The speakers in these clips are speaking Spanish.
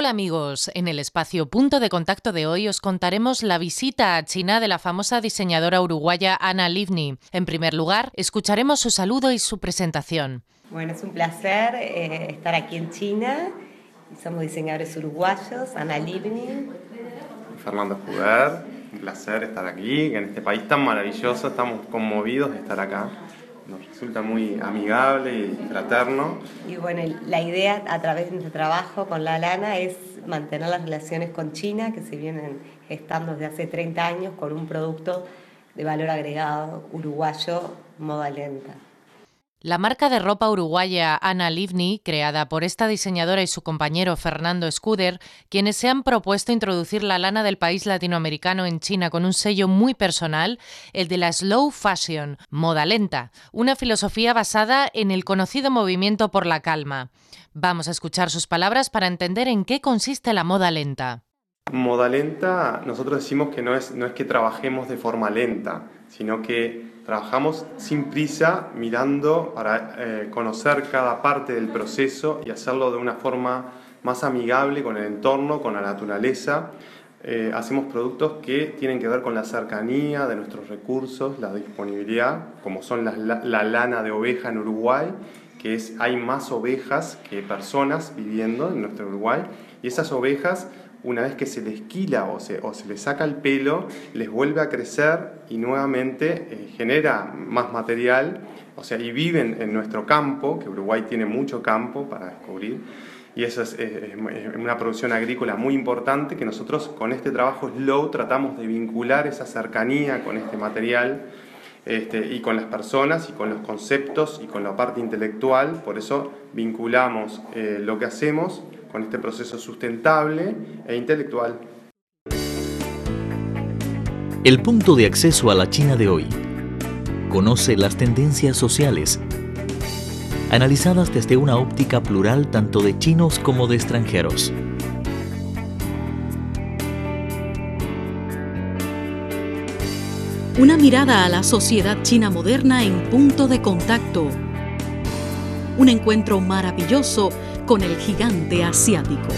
Hola amigos, en el espacio Punto de Contacto de hoy os contaremos la visita a China de la famosa diseñadora uruguaya Ana Livni. En primer lugar, escucharemos su saludo y su presentación. Bueno, es un placer eh, estar aquí en China. Somos diseñadores uruguayos, Ana Livni. Fernando Juguer, un placer estar aquí, en este país tan maravilloso, estamos conmovidos de estar acá nos resulta muy amigable y fraterno. Y bueno, la idea a través de nuestro trabajo con la lana es mantener las relaciones con China que se vienen gestando desde hace 30 años con un producto de valor agregado uruguayo moda lenta. La marca de ropa uruguaya Ana Livni, creada por esta diseñadora y su compañero Fernando Scuder, quienes se han propuesto introducir la lana del país latinoamericano en China con un sello muy personal, el de la slow fashion, moda lenta, una filosofía basada en el conocido movimiento por la calma. Vamos a escuchar sus palabras para entender en qué consiste la moda lenta. Moda lenta, nosotros decimos que no es, no es que trabajemos de forma lenta, sino que Trabajamos sin prisa, mirando para eh, conocer cada parte del proceso y hacerlo de una forma más amigable con el entorno, con la naturaleza. Eh, hacemos productos que tienen que ver con la cercanía de nuestros recursos, la disponibilidad, como son la, la lana de oveja en Uruguay, que es hay más ovejas que personas viviendo en nuestro Uruguay, y esas ovejas una vez que se les quila o se, o se les saca el pelo, les vuelve a crecer y nuevamente eh, genera más material, o sea, y viven en nuestro campo, que Uruguay tiene mucho campo para descubrir, y eso es, una producción agrícola muy importante que nosotros con este trabajo Slow tratamos de vincular esa cercanía con este material este, y con las personas y con los conceptos y con la parte intelectual, por eso vinculamos eh, lo que hacemos con este proceso sustentable e intelectual. El punto de acceso a la China de hoy. Conoce las tendencias sociales, analizadas desde una óptica plural tanto de chinos como de extranjeros. Una mirada a la sociedad china moderna en punto de contacto. Un encuentro maravilloso con el gigante asiático.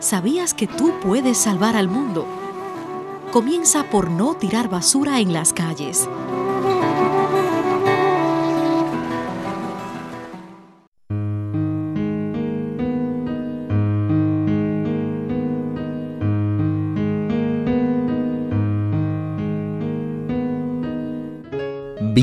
¿Sabías que tú puedes salvar al mundo? Comienza por no tirar basura en las calles.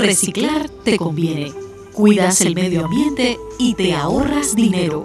Reciclar te conviene. Cuidas el medio ambiente y te ahorras dinero.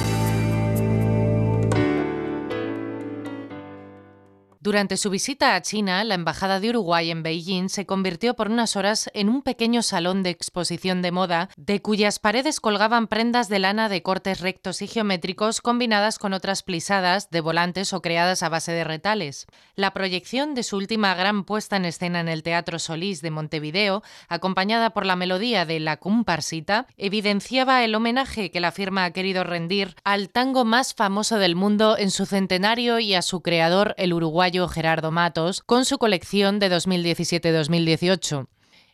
Durante su visita a China, la Embajada de Uruguay en Beijing se convirtió por unas horas en un pequeño salón de exposición de moda, de cuyas paredes colgaban prendas de lana de cortes rectos y geométricos combinadas con otras plisadas de volantes o creadas a base de retales. La proyección de su última gran puesta en escena en el Teatro Solís de Montevideo, acompañada por la melodía de La Comparsita, evidenciaba el homenaje que la firma ha querido rendir al tango más famoso del mundo en su centenario y a su creador, el uruguayo Gerardo Matos con su colección de 2017-2018.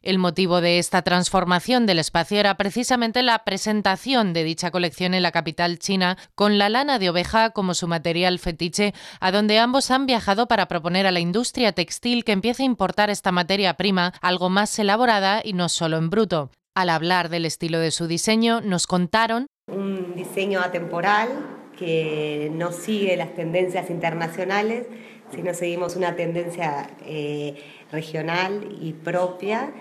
El motivo de esta transformación del espacio era precisamente la presentación de dicha colección en la capital china con la lana de oveja como su material fetiche, a donde ambos han viajado para proponer a la industria textil que empiece a importar esta materia prima algo más elaborada y no solo en bruto. Al hablar del estilo de su diseño, nos contaron un diseño atemporal que no sigue las tendencias internacionales si no seguimos una tendencia eh, regional y propia.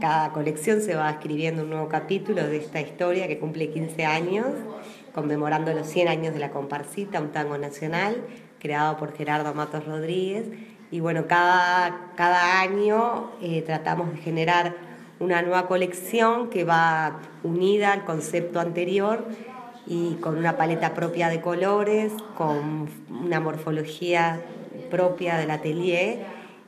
Cada colección se va escribiendo un nuevo capítulo de esta historia que cumple 15 años, conmemorando los 100 años de la comparsita, un tango nacional creado por Gerardo Matos Rodríguez. Y bueno, cada, cada año eh, tratamos de generar una nueva colección que va unida al concepto anterior y con una paleta propia de colores, con una morfología propia del atelier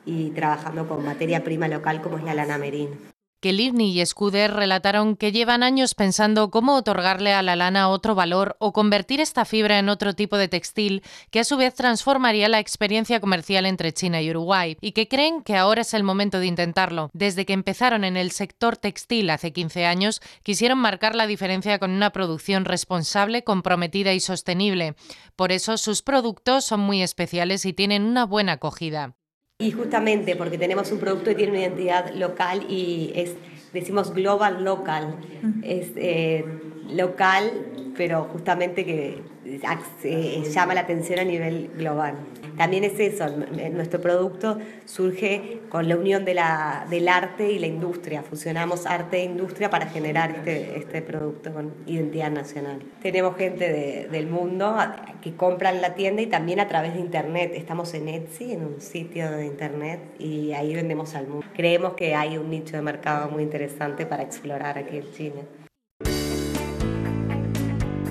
y trabajando con materia prima local como es la lana merino que Livni y Scudder relataron que llevan años pensando cómo otorgarle a la lana otro valor o convertir esta fibra en otro tipo de textil que a su vez transformaría la experiencia comercial entre China y Uruguay y que creen que ahora es el momento de intentarlo. Desde que empezaron en el sector textil hace 15 años, quisieron marcar la diferencia con una producción responsable, comprometida y sostenible. Por eso sus productos son muy especiales y tienen una buena acogida. Y justamente porque tenemos un producto que tiene una identidad local y es, decimos global local, es eh, local, pero justamente que llama la atención a nivel global. También es eso, nuestro producto surge con la unión de la, del arte y la industria. Fusionamos arte e industria para generar este, este producto con identidad nacional. Tenemos gente del mundo que compra en la tienda y también a través de internet. Estamos en Etsy, en un sitio de internet, y ahí vendemos al mundo. Creemos que hay un nicho de mercado muy interesante para explorar aquí en China.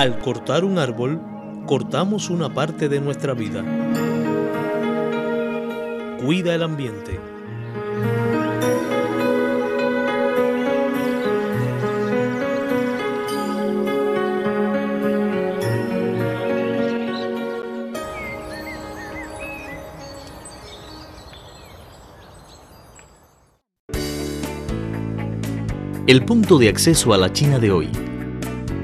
Al cortar un árbol, cortamos una parte de nuestra vida. Cuida el ambiente. El punto de acceso a la China de hoy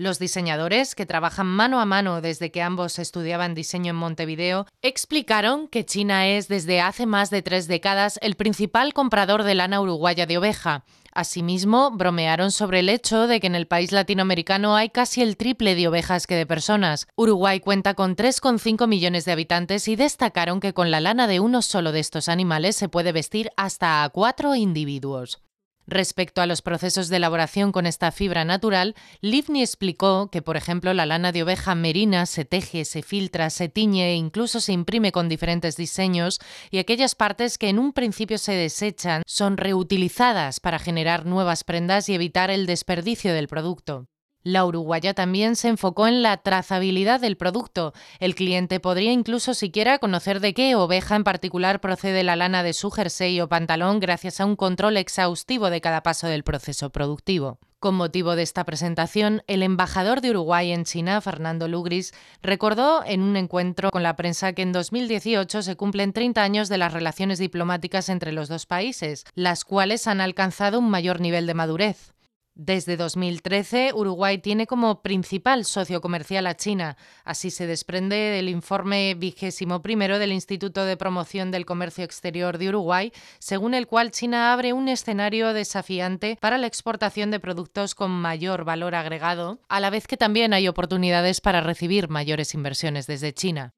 Los diseñadores, que trabajan mano a mano desde que ambos estudiaban diseño en Montevideo, explicaron que China es desde hace más de tres décadas el principal comprador de lana uruguaya de oveja. Asimismo, bromearon sobre el hecho de que en el país latinoamericano hay casi el triple de ovejas que de personas. Uruguay cuenta con 3,5 millones de habitantes y destacaron que con la lana de uno solo de estos animales se puede vestir hasta a cuatro individuos. Respecto a los procesos de elaboración con esta fibra natural, Livni explicó que, por ejemplo, la lana de oveja merina se teje, se filtra, se tiñe e incluso se imprime con diferentes diseños y aquellas partes que en un principio se desechan son reutilizadas para generar nuevas prendas y evitar el desperdicio del producto. La uruguaya también se enfocó en la trazabilidad del producto. El cliente podría incluso siquiera conocer de qué oveja en particular procede la lana de su jersey o pantalón gracias a un control exhaustivo de cada paso del proceso productivo. Con motivo de esta presentación, el embajador de Uruguay en China, Fernando Lugris, recordó en un encuentro con la prensa que en 2018 se cumplen 30 años de las relaciones diplomáticas entre los dos países, las cuales han alcanzado un mayor nivel de madurez. Desde 2013, Uruguay tiene como principal socio comercial a China. Así se desprende del informe vigésimo primero del Instituto de Promoción del Comercio Exterior de Uruguay, según el cual China abre un escenario desafiante para la exportación de productos con mayor valor agregado, a la vez que también hay oportunidades para recibir mayores inversiones desde China.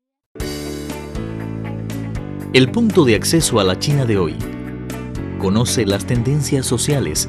El punto de acceso a la China de hoy. Conoce las tendencias sociales